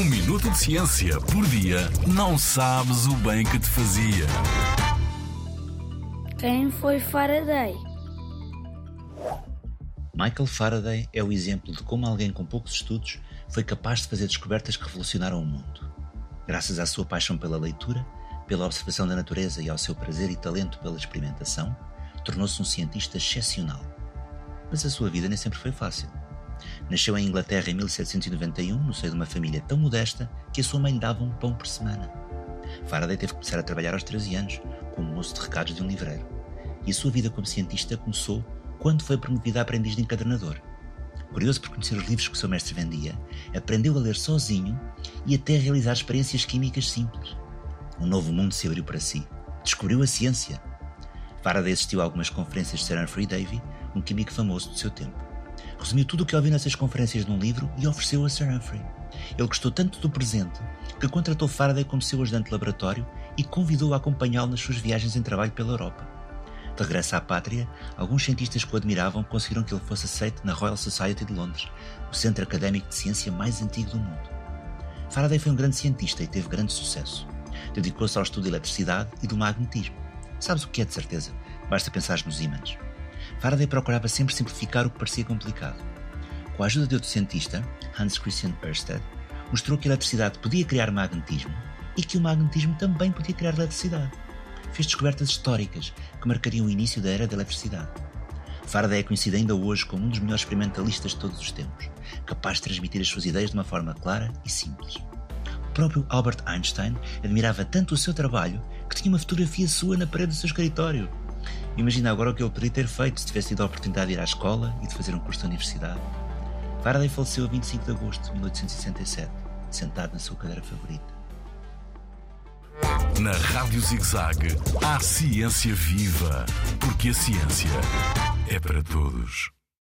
Um minuto de ciência por dia não sabes o bem que te fazia. Quem foi Faraday? Michael Faraday é o exemplo de como alguém com poucos estudos foi capaz de fazer descobertas que revolucionaram o mundo. Graças à sua paixão pela leitura, pela observação da natureza e ao seu prazer e talento pela experimentação, tornou-se um cientista excepcional. Mas a sua vida nem sempre foi fácil. Nasceu em Inglaterra em 1791, no seio de uma família tão modesta que a sua mãe lhe dava um pão por semana. Faraday teve que começar a trabalhar aos 13 anos, como moço de recados de um livreiro. E a sua vida como cientista começou quando foi promovido a aprendiz de encadernador. Curioso por conhecer os livros que o seu mestre vendia, aprendeu a ler sozinho e até a realizar experiências químicas simples. Um novo mundo se abriu para si. Descobriu a ciência. Faraday assistiu a algumas conferências de Sir Humphrey Davy, um químico famoso do seu tempo. Resumiu tudo o que ouviu nessas conferências num livro e ofereceu a Sir Humphrey. Ele gostou tanto do presente que contratou Faraday como seu ajudante de laboratório e convidou-o a acompanhá-lo nas suas viagens em trabalho pela Europa. De regresso à pátria, alguns cientistas que o admiravam conseguiram que ele fosse aceito na Royal Society de Londres, o centro académico de ciência mais antigo do mundo. Faraday foi um grande cientista e teve grande sucesso. Dedicou-se ao estudo da eletricidade e do magnetismo. Sabes o que é de certeza? Basta pensar nos ímãs. Faraday procurava sempre simplificar o que parecia complicado. Com a ajuda de outro cientista, Hans Christian Ørsted, mostrou que a eletricidade podia criar magnetismo e que o magnetismo também podia criar eletricidade. Fez descobertas históricas que marcariam o início da era da eletricidade. Faraday é conhecido ainda hoje como um dos melhores experimentalistas de todos os tempos, capaz de transmitir as suas ideias de uma forma clara e simples. O próprio Albert Einstein admirava tanto o seu trabalho que tinha uma fotografia sua na parede do seu escritório. Imagina agora o que ele poderia ter feito se tivesse tido a oportunidade de ir à escola e de fazer um curso de universidade. Faraday faleceu a 25 de agosto de 1867, sentado na sua cadeira favorita. Na Rádio ZigZag, há ciência viva, porque a ciência é para todos.